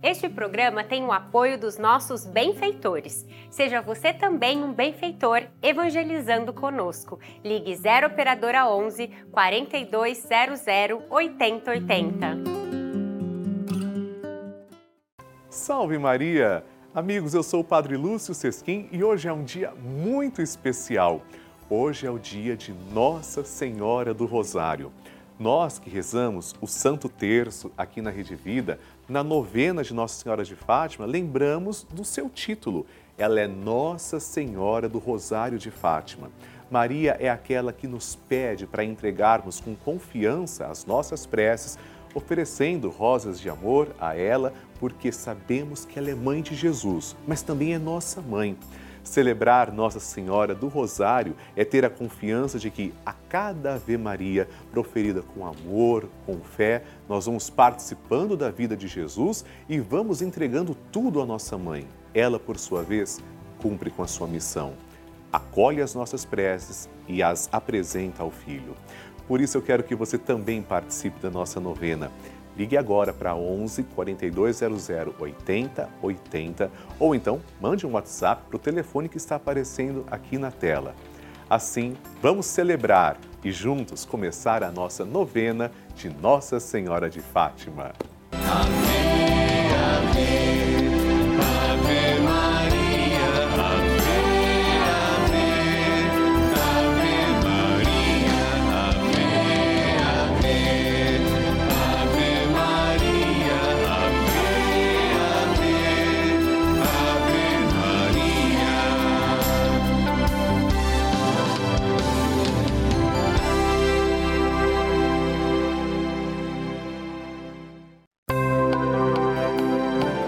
Este programa tem o apoio dos nossos benfeitores. Seja você também um benfeitor evangelizando conosco. Ligue 0 operadora 11 4200 8080. Salve Maria! Amigos, eu sou o Padre Lúcio Sesquim e hoje é um dia muito especial. Hoje é o dia de Nossa Senhora do Rosário. Nós que rezamos o Santo Terço aqui na Rede Vida, na novena de Nossa Senhora de Fátima, lembramos do seu título. Ela é Nossa Senhora do Rosário de Fátima. Maria é aquela que nos pede para entregarmos com confiança as nossas preces, oferecendo rosas de amor a ela, porque sabemos que ela é mãe de Jesus, mas também é nossa mãe. Celebrar Nossa Senhora do Rosário é ter a confiança de que a cada Ave Maria, proferida com amor, com fé, nós vamos participando da vida de Jesus e vamos entregando tudo à nossa mãe. Ela, por sua vez, cumpre com a sua missão. Acolhe as nossas preces e as apresenta ao Filho. Por isso eu quero que você também participe da nossa novena. Ligue agora para 11 4200 80 80 ou então mande um WhatsApp para o telefone que está aparecendo aqui na tela. Assim, vamos celebrar e juntos começar a nossa novena de Nossa Senhora de Fátima. Amém,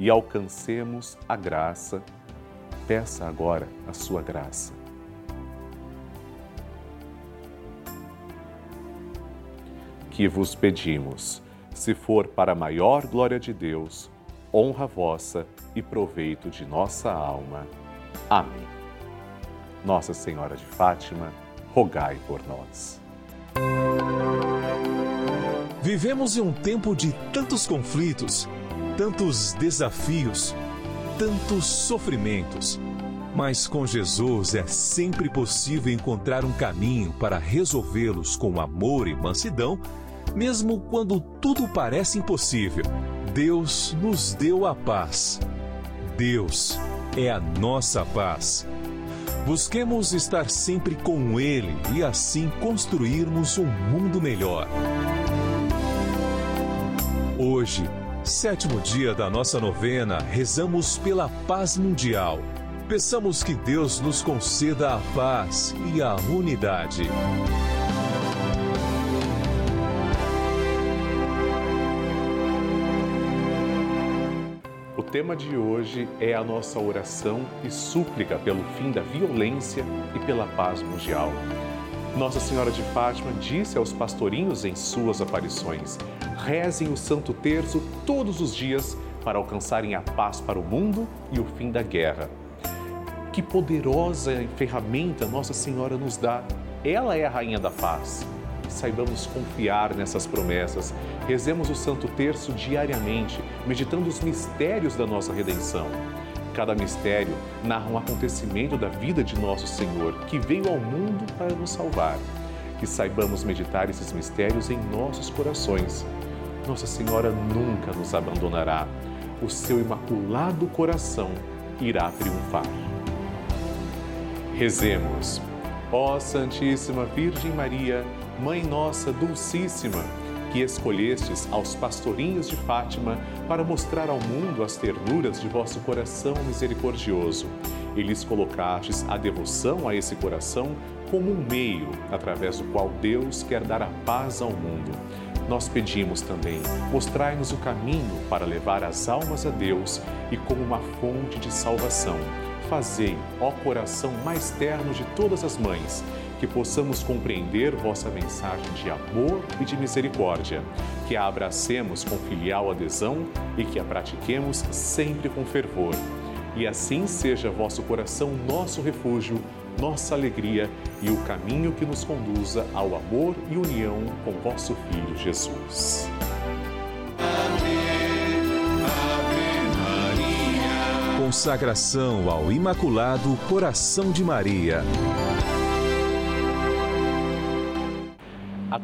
e alcancemos a graça. Peça agora a sua graça. Que vos pedimos, se for para maior glória de Deus, honra vossa e proveito de nossa alma. Amém. Nossa Senhora de Fátima, rogai por nós. Vivemos em um tempo de tantos conflitos, tantos desafios, tantos sofrimentos. Mas com Jesus é sempre possível encontrar um caminho para resolvê-los com amor e mansidão, mesmo quando tudo parece impossível. Deus nos deu a paz. Deus é a nossa paz. Busquemos estar sempre com Ele e assim construirmos um mundo melhor. Hoje, sétimo dia da nossa novena, rezamos pela paz mundial. Peçamos que Deus nos conceda a paz e a unidade. O tema de hoje é a nossa oração e súplica pelo fim da violência e pela paz mundial. Nossa Senhora de Fátima disse aos pastorinhos em suas aparições: rezem o Santo Terço todos os dias para alcançarem a paz para o mundo e o fim da guerra. Que poderosa ferramenta Nossa Senhora nos dá! Ela é a Rainha da Paz. Saibamos confiar nessas promessas. Rezemos o Santo Terço diariamente, meditando os mistérios da nossa redenção. Cada mistério narra um acontecimento da vida de nosso Senhor, que veio ao mundo para nos salvar. Que saibamos meditar esses mistérios em nossos corações nossa Senhora nunca nos abandonará. O seu imaculado coração irá triunfar. Rezemos. Ó Santíssima Virgem Maria, Mãe Nossa Dulcíssima, que escolhestes aos pastorinhos de Fátima para mostrar ao mundo as ternuras de vosso coração misericordioso, e lhes colocastes a devoção a esse coração como um meio através do qual Deus quer dar a paz ao mundo nós pedimos também, mostrai-nos o caminho para levar as almas a Deus e como uma fonte de salvação. Fazei, ó coração mais terno de todas as mães, que possamos compreender vossa mensagem de amor e de misericórdia, que a abracemos com filial adesão e que a pratiquemos sempre com fervor. E assim seja vosso coração nosso refúgio nossa alegria e o caminho que nos conduza ao amor e união com vosso Filho Jesus. Consagração ao Imaculado Coração de Maria.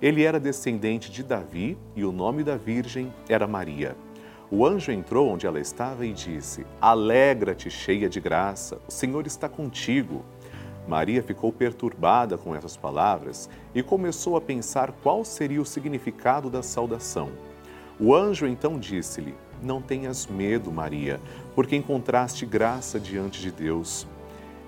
Ele era descendente de Davi e o nome da virgem era Maria. O anjo entrou onde ela estava e disse: Alegra-te, cheia de graça, o Senhor está contigo. Maria ficou perturbada com essas palavras e começou a pensar qual seria o significado da saudação. O anjo então disse-lhe: Não tenhas medo, Maria, porque encontraste graça diante de Deus.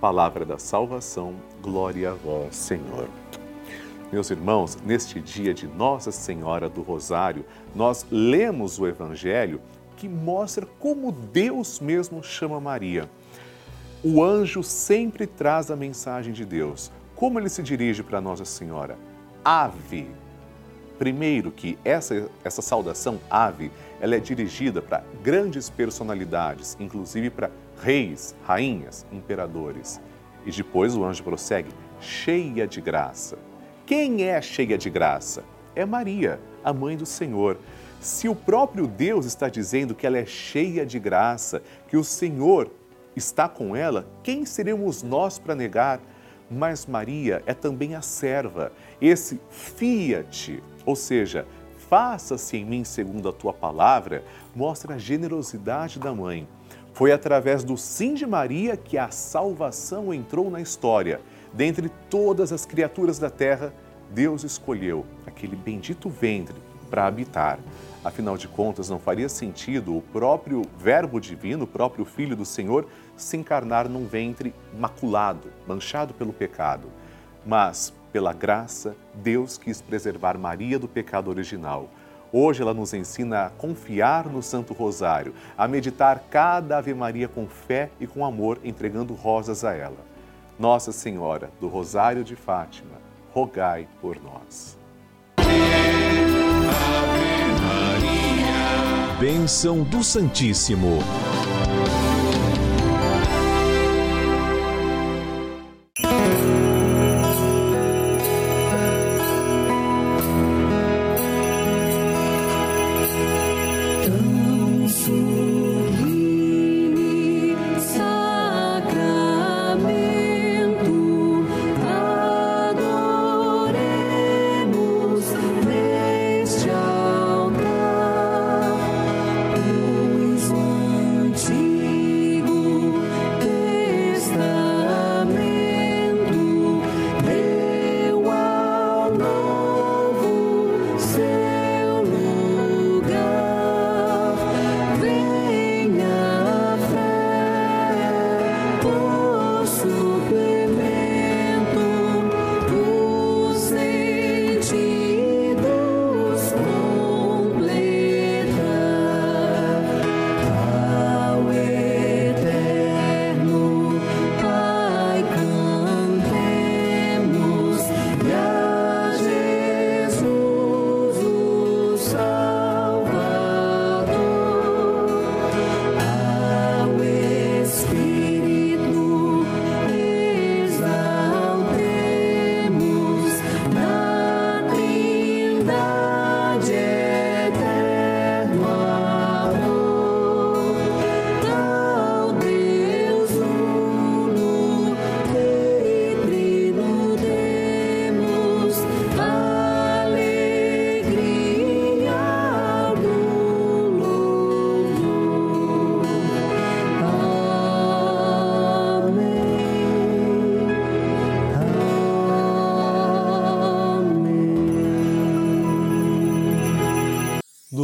Palavra da salvação, glória a vós, Senhor. Meus irmãos, neste dia de Nossa Senhora do Rosário, nós lemos o Evangelho que mostra como Deus mesmo chama Maria o anjo sempre traz a mensagem de Deus. Como ele se dirige para Nossa Senhora? Ave. Primeiro que essa, essa saudação ave, ela é dirigida para grandes personalidades, inclusive para reis, rainhas, imperadores. E depois o anjo prossegue, cheia de graça. Quem é cheia de graça? É Maria, a mãe do Senhor. Se o próprio Deus está dizendo que ela é cheia de graça, que o Senhor está com ela, quem seremos nós para negar? Mas Maria é também a serva, esse fiat, ou seja, faça-se em mim segundo a tua palavra, mostra a generosidade da mãe. Foi através do sim de Maria que a salvação entrou na história. Dentre todas as criaturas da terra, Deus escolheu aquele bendito ventre para habitar. Afinal de contas, não faria sentido o próprio Verbo divino, o próprio Filho do Senhor, se encarnar num ventre maculado, manchado pelo pecado. Mas, pela graça, Deus quis preservar Maria do pecado original. Hoje ela nos ensina a confiar no Santo Rosário, a meditar cada Ave Maria com fé e com amor, entregando rosas a ela. Nossa Senhora do Rosário de Fátima, rogai por nós. Bênção do Santíssimo.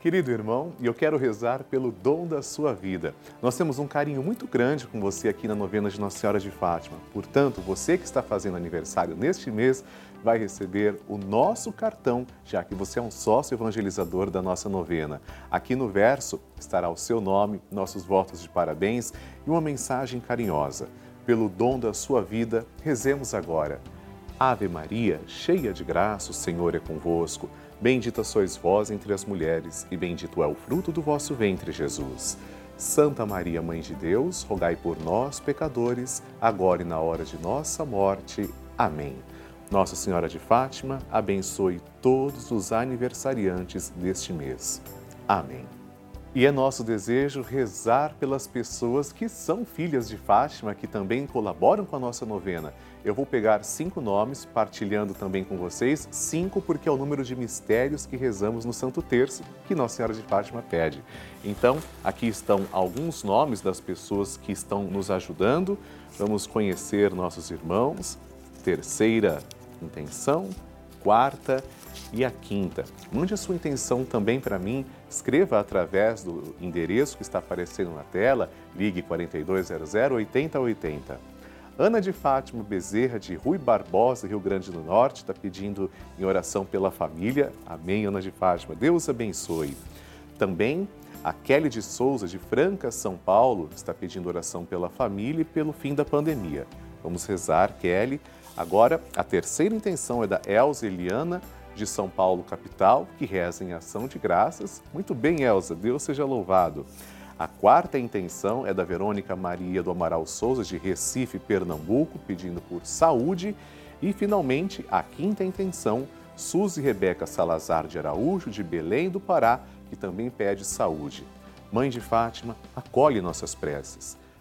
Querido irmão, eu quero rezar pelo dom da sua vida. Nós temos um carinho muito grande com você aqui na novena de Nossa Senhora de Fátima. Portanto, você que está fazendo aniversário neste mês vai receber o nosso cartão, já que você é um sócio evangelizador da nossa novena. Aqui no verso estará o seu nome, nossos votos de parabéns e uma mensagem carinhosa. Pelo dom da sua vida, rezemos agora. Ave Maria, cheia de graça, o Senhor é convosco. Bendita sois vós entre as mulheres, e bendito é o fruto do vosso ventre, Jesus. Santa Maria, Mãe de Deus, rogai por nós, pecadores, agora e na hora de nossa morte. Amém. Nossa Senhora de Fátima, abençoe todos os aniversariantes deste mês. Amém. E é nosso desejo rezar pelas pessoas que são filhas de Fátima, que também colaboram com a nossa novena. Eu vou pegar cinco nomes, partilhando também com vocês, cinco porque é o número de mistérios que rezamos no Santo Terço, que Nossa Senhora de Fátima pede. Então, aqui estão alguns nomes das pessoas que estão nos ajudando. Vamos conhecer nossos irmãos. Terceira intenção, quarta e a quinta. Mande a sua intenção também para mim, escreva através do endereço que está aparecendo na tela, ligue 4200 8080. Ana de Fátima Bezerra, de Rui Barbosa, Rio Grande do Norte, está pedindo em oração pela família. Amém, Ana de Fátima. Deus abençoe. Também a Kelly de Souza, de Franca, São Paulo, está pedindo oração pela família e pelo fim da pandemia. Vamos rezar, Kelly. Agora, a terceira intenção é da Elza Eliana, de São Paulo, capital, que reza em ação de graças. Muito bem, Elza, Deus seja louvado. A quarta intenção é da Verônica Maria do Amaral Souza, de Recife, Pernambuco, pedindo por saúde. E, finalmente, a quinta intenção, Suzy Rebeca Salazar de Araújo, de Belém do Pará, que também pede saúde. Mãe de Fátima, acolhe nossas preces.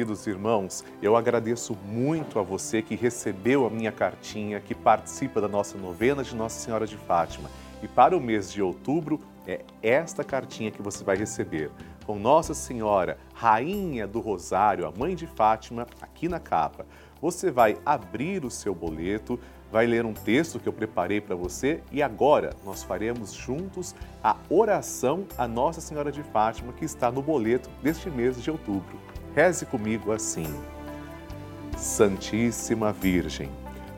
Queridos irmãos, eu agradeço muito a você que recebeu a minha cartinha, que participa da nossa novena de Nossa Senhora de Fátima. E para o mês de outubro, é esta cartinha que você vai receber. Com Nossa Senhora, Rainha do Rosário, a Mãe de Fátima, aqui na capa. Você vai abrir o seu boleto, vai ler um texto que eu preparei para você e agora nós faremos juntos a oração a Nossa Senhora de Fátima que está no boleto deste mês de outubro. Reze comigo assim: Santíssima Virgem,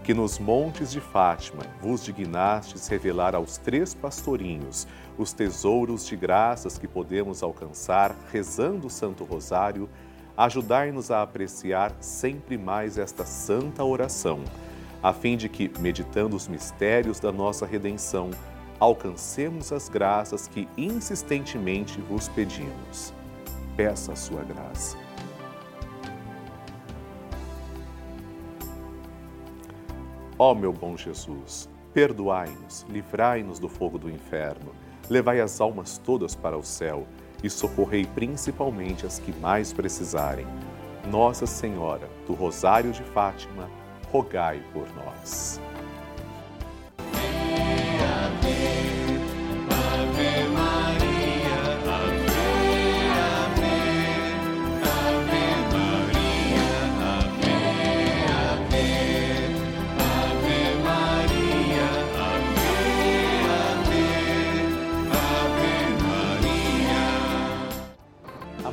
que nos montes de Fátima vos dignastes revelar aos três pastorinhos os tesouros de graças que podemos alcançar rezando o Santo Rosário, ajudai-nos a apreciar sempre mais esta santa oração, a fim de que, meditando os mistérios da nossa redenção, alcancemos as graças que insistentemente vos pedimos. Peça a sua graça. Ó meu bom Jesus, perdoai-nos, livrai-nos do fogo do inferno, levai as almas todas para o céu e socorrei principalmente as que mais precisarem. Nossa Senhora do Rosário de Fátima, rogai por nós.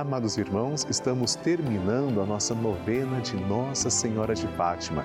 Amados irmãos, estamos terminando a nossa novena de Nossa Senhora de Fátima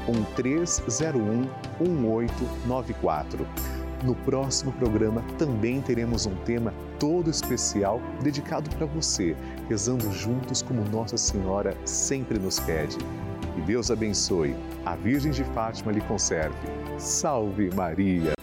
91301 1894. No próximo programa também teremos um tema todo especial dedicado para você, rezando juntos como Nossa Senhora sempre nos pede. Que Deus abençoe, a Virgem de Fátima lhe conserve. Salve Maria!